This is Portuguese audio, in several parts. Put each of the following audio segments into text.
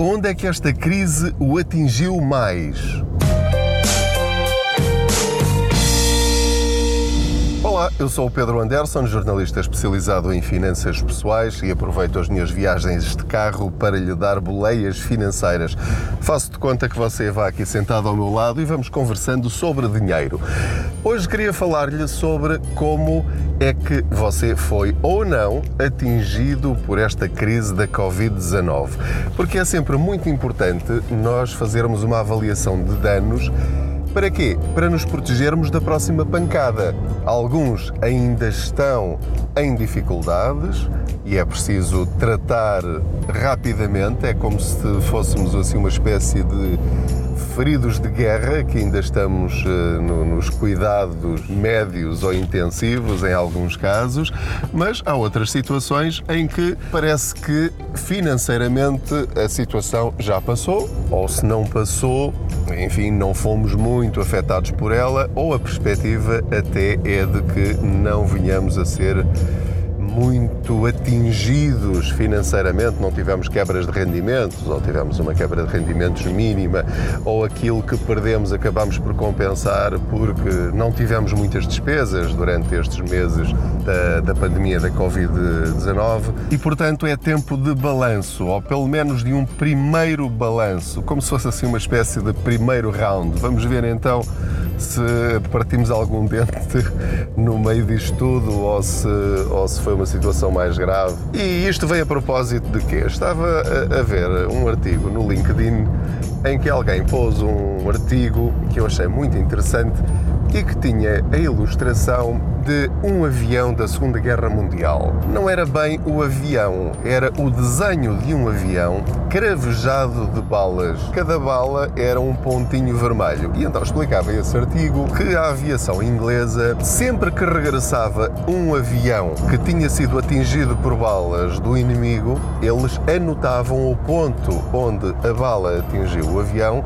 onde é que esta crise o atingiu mais? Olá, eu sou o Pedro Anderson, jornalista especializado em finanças pessoais e aproveito as minhas viagens de carro para lhe dar boleias financeiras. Faço de conta que você vai aqui sentado ao meu lado e vamos conversando sobre dinheiro. Hoje queria falar-lhe sobre como é que você foi ou não atingido por esta crise da Covid-19. Porque é sempre muito importante nós fazermos uma avaliação de danos para quê? Para nos protegermos da próxima pancada. Alguns ainda estão em dificuldades e é preciso tratar rapidamente, é como se fôssemos assim uma espécie de feridos de guerra, que ainda estamos uh, no, nos cuidados médios ou intensivos em alguns casos, mas há outras situações em que parece que financeiramente a situação já passou, ou se não passou, enfim, não fomos muito afetados por ela, ou a perspectiva até é de que não venhamos a ser muito atingidos financeiramente, não tivemos quebras de rendimentos, ou tivemos uma quebra de rendimentos mínima, ou aquilo que perdemos acabamos por compensar porque não tivemos muitas despesas durante estes meses da, da pandemia da Covid-19 e, portanto, é tempo de balanço, ou pelo menos de um primeiro balanço, como se fosse assim uma espécie de primeiro round. Vamos ver então se partimos algum dente no meio disto tudo ou se, ou se foi uma situação mais grave. E isto veio a propósito de quê? Estava a, a ver um artigo no LinkedIn em que alguém pôs um artigo que eu achei muito interessante e que tinha a ilustração de um avião da Segunda Guerra Mundial. Não era bem o avião, era o desenho de um avião cravejado de balas. Cada bala era um pontinho vermelho. E então explicava esse artigo que a aviação inglesa, sempre que regressava um avião que tinha sido atingido por balas do inimigo, eles anotavam o ponto onde a bala atingiu o avião.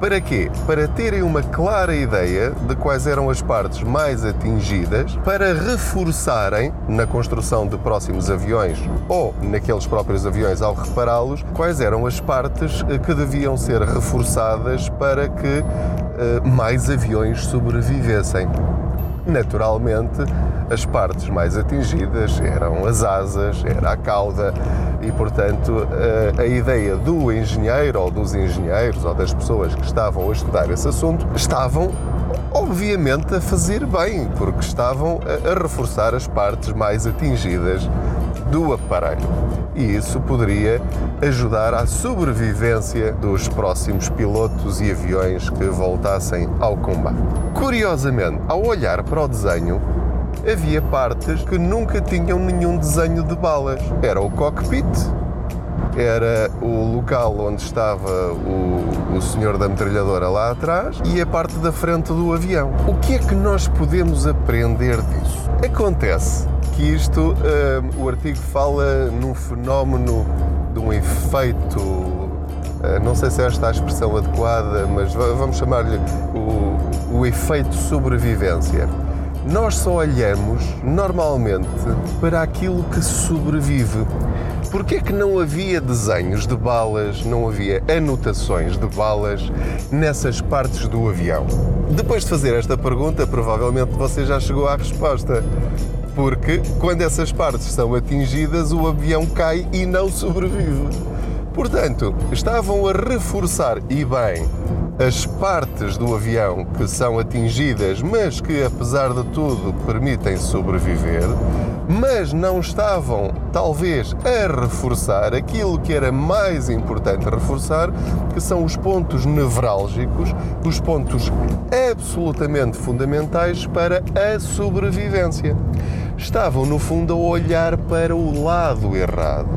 Para quê? Para terem uma clara ideia de quais eram as partes mais atingidas para reforçarem na construção de próximos aviões ou naqueles próprios aviões ao repará-los, quais eram as partes eh, que deviam ser reforçadas para que uh, mais aviões sobrevivessem. Naturalmente, as partes mais atingidas eram as asas, era a cauda e, portanto, a, a, ideia do engenheiro ou dos engenheiros ou das pessoas que estavam a estudar esse assunto estavam obviamente a fazer bem, porque estavam a, a reforçar as partes mais atingidas do aparelho. E isso poderia ajudar à sobrevivência dos próximos pilotos e aviões que voltassem ao combate. Curiosamente, ao olhar para o desenho, havia partes que nunca tinham nenhum desenho de balas. Era o cockpit, era o local onde estava o, o senhor da metralhadora lá atrás e a parte da frente do avião. O que é que nós podemos aprender disso? Acontece que isto, uh, o artigo fala num fenómeno de um efeito uh, não sei se é esta é a expressão adequada, mas vamos chamar-lhe o, o efeito sobrevivência. Nós só olhamos normalmente para aquilo que sobrevive. Porquê que não havia desenhos de balas, não havia anotações de balas nessas partes do avião? Depois de fazer esta pergunta, provavelmente você já chegou à resposta. Porque quando essas partes são atingidas, o avião cai e não sobrevive. Portanto, estavam a reforçar e bem as partes do avião que são atingidas, mas que apesar de tudo permitem sobreviver, mas não estavam talvez a reforçar aquilo que era mais importante reforçar, que são os pontos nevrálgicos, os pontos absolutamente fundamentais para a sobrevivência. Estavam no fundo a olhar para o lado errado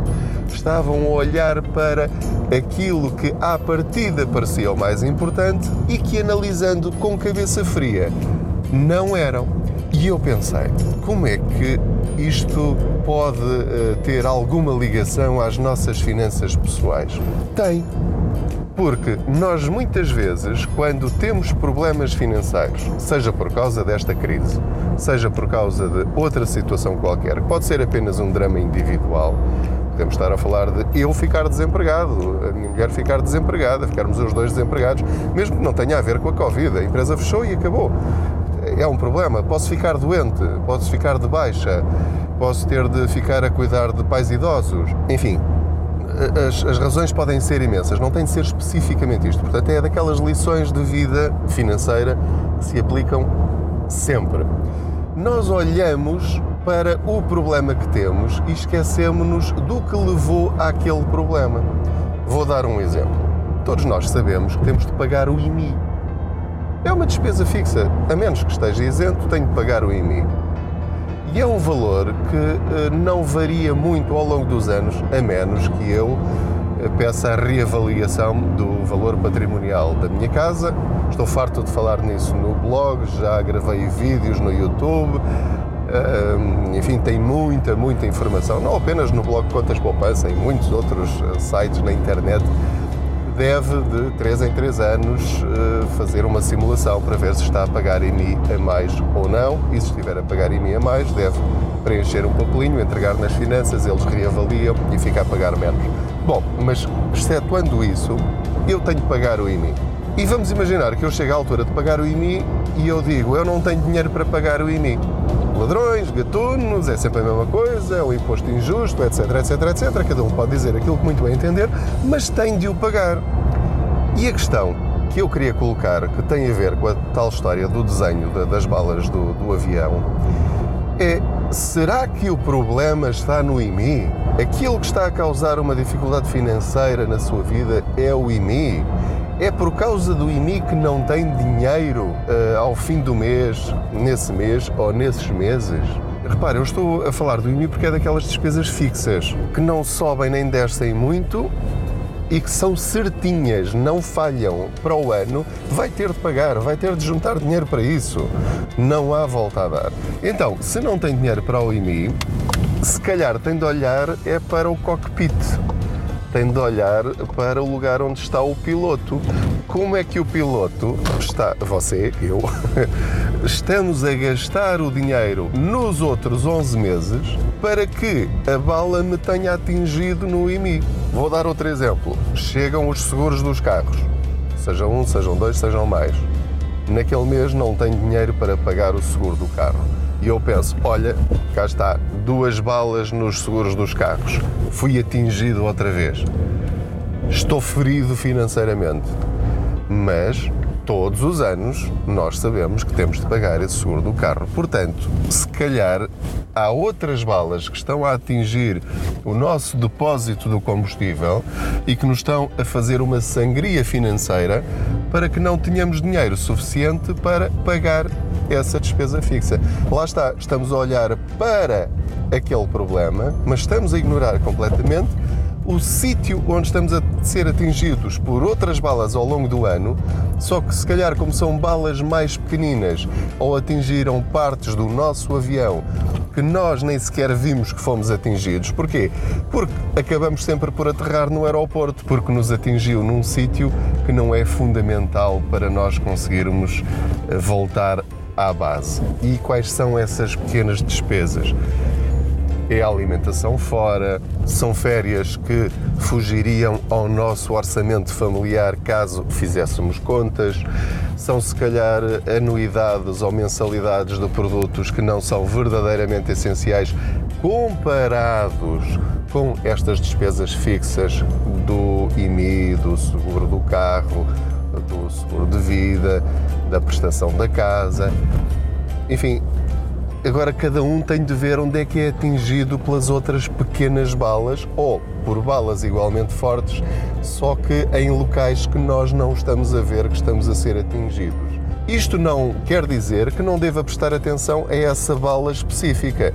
estavam a olhar para aquilo que à partida parecia o mais importante e que, analisando com cabeça fria, não eram. E eu pensei, como é que isto pode uh, ter alguma ligação às nossas finanças pessoais? Tem. Porque nós muitas vezes, quando temos problemas financeiros, seja por causa desta crise, seja por causa de outra situação qualquer, pode ser apenas um drama individual, Podemos estar a falar de eu ficar desempregado, a minha mulher ficar desempregada, ficarmos os dois desempregados, mesmo que não tenha a ver com a Covid. A empresa fechou e acabou. É um problema. Posso ficar doente, posso ficar de baixa, posso ter de ficar a cuidar de pais idosos. Enfim, as, as, razões podem ser imensas, não tem de ser especificamente isto. Portanto, é daquelas lições de vida financeira que se aplicam sempre. Nós olhamos para o problema que temos e esquecemos-nos do que levou àquele problema. Vou dar um exemplo. Todos nós sabemos que temos de pagar o IMI. É uma despesa fixa, a menos que esteja isento, tenho de pagar o IMI. E é um valor que eh, não varia muito ao longo dos anos, a menos que eu eh, peça a reavaliação do valor patrimonial da minha casa. Estou farto de falar nisso no blog, já gravei vídeos no YouTube. Enfim, tem muita, muita informação, não apenas no blog Contas Poupança, em muitos outros eh, sites na internet deve, de 3 em 3 anos, eh, fazer uma simulação para ver se está a pagar IMI a mais ou não. E se estiver a pagar IMI a mais, deve preencher um papelinho, entregar nas finanças, eles reavaliam e fica a pagar menos. Bom, mas excetuando isso, eu tenho de pagar o IMI. E vamos imaginar que eu chego à altura de pagar o IMI e eu digo, eu não tenho dinheiro para pagar o IMI ladrões, gatunos, é sempre a mesma coisa, é o imposto injusto, etc, etc, etc. Cada um pode dizer aquilo que muito bem entender, mas tem de o pagar. E a questão que eu queria colocar, que tem a ver com a tal história do desenho das balas do, do avião, é: será que o problema está no IMI? Aquilo que está a causar uma dificuldade financeira na sua vida é o IMI? É por causa do IMI que não tem dinheiro uh, ao fim do mês, nesse mês ou nesses meses? Repare, eu estou a falar do IMI porque é daquelas despesas fixas que não sobem nem descem muito e que são certinhas, não falham para o ano, vai ter de pagar, vai ter de juntar dinheiro para isso. Não há volta a dar. Então, se não tem dinheiro para o IMI, se calhar tem de olhar é para o cockpit tem de olhar para o lugar onde está o piloto. Como é que o piloto está, você, eu, estamos a gastar o dinheiro nos outros 11 meses para que a bala me tenha atingido no IMI? Vou dar outro exemplo. Chegam os seguros dos carros, sejam um, sejam dois, sejam mais. Naquele mês não tenho dinheiro para pagar o seguro do carro e eu penso: olha, cá está, duas balas nos seguros dos carros, fui atingido outra vez, estou ferido financeiramente, mas todos os anos nós sabemos que temos de pagar esse seguro do carro. Portanto, se calhar há outras balas que estão a atingir o nosso depósito do combustível e que nos estão a fazer uma sangria financeira para que não tenhamos dinheiro suficiente para pagar essa despesa fixa. Lá está, estamos a olhar para aquele problema, mas estamos a ignorar completamente o sítio onde estamos a ser atingidos por outras balas ao longo do ano, só que se calhar como são balas mais pequeninas ou atingiram partes do nosso avião que nós nem sequer vimos que fomos atingidos. Porquê? Porque acabamos sempre por aterrar no aeroporto, porque nos atingiu num sítio que não é fundamental para nós conseguirmos eh, voltar à base. E quais são essas pequenas despesas? É a alimentação fora, são férias que fugiriam ao nosso orçamento familiar caso fizéssemos contas, são se calhar anuidades ou mensalidades de produtos que não são verdadeiramente essenciais comparados com estas despesas fixas do IMI, do seguro do carro, do seguro de vida, da prestação da casa. Enfim, agora cada um tem de ver onde é que é atingido pelas outras pequenas balas ou por balas igualmente fortes, só que em locais que nós não estamos a ver que estamos a ser atingidos. Isto não quer dizer que não deva prestar atenção a essa bala específica.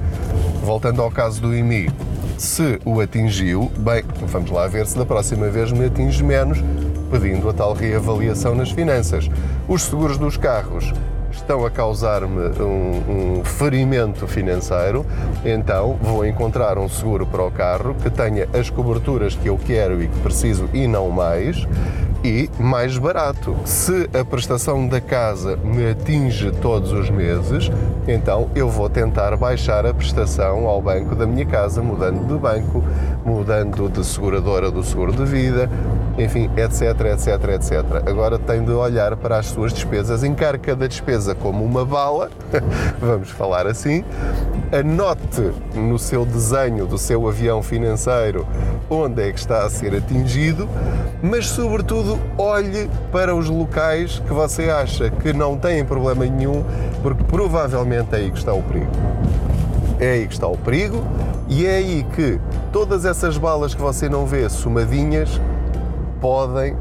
Voltando ao caso do IMI, se o atingiu, bem, vamos lá ver se da próxima vez me atinge menos, pedindo a tal reavaliação nas finanças. Os seguros dos carros estão a causar-me um, um, ferimento financeiro, então vou encontrar um seguro para o carro que tenha as coberturas que eu quero e que preciso e não mais, e mais barato. Se a prestação da casa me atinge todos os meses, então eu vou tentar baixar a prestação ao banco da minha casa, mudando de banco, mudando de seguradora do seguro de vida, enfim, etc, etc, etc. Agora tem de olhar para as suas despesas, encar cada despesa como uma bala, vamos falar assim, anote no seu desenho do seu avião financeiro onde é que está a ser atingido, mas sobretudo olhe para os locais que você acha que não têm problema nenhum, porque provavelmente é aí que está o perigo. É aí que está o perigo e é aí que todas essas balas que você não vê somadinhas podem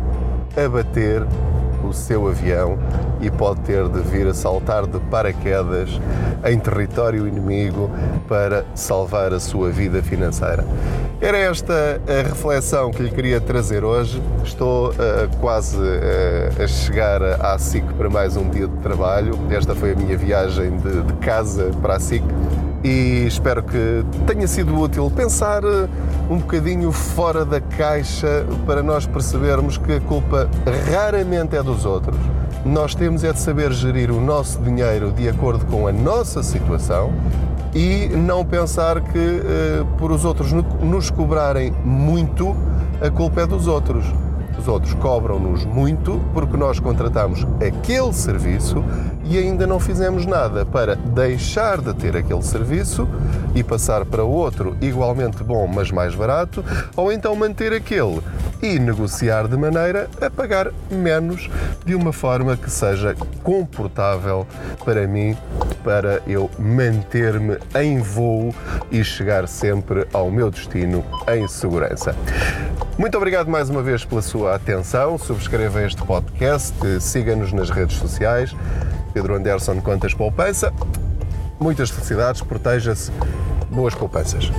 abater o seu avião e pode ter de vir a saltar de paraquedas em território inimigo para salvar a sua vida financeira. Era esta a reflexão que lhe queria trazer hoje. Estou uh, quase uh, a chegar à SIC para mais um dia de trabalho. Esta foi a minha viagem de, de casa para a SIC e espero que tenha sido útil pensar eh, um bocadinho fora da caixa para nós percebermos que a culpa raramente é dos outros. Nós temos é de saber gerir o nosso dinheiro de acordo com a nossa situação e não pensar que uh, por os outros nos cobrarem muito, a culpa é dos outros. Os outros cobram-nos muito porque nós contratamos aquele serviço e ainda não fizemos nada para deixar de ter aquele serviço e passar para outro igualmente bom, mas mais barato, ou então manter aquele e negociar de maneira a pagar menos de uma forma que seja confortável para mim, para eu manter-me em voo e chegar sempre ao meu destino em segurança. Muito obrigado mais uma vez pela sua atenção. Subscreva este podcast, siga-nos nas redes sociais. Pedro Anderson Contas Poupança. Muitas felicidades, proteja-se, boas poupanças.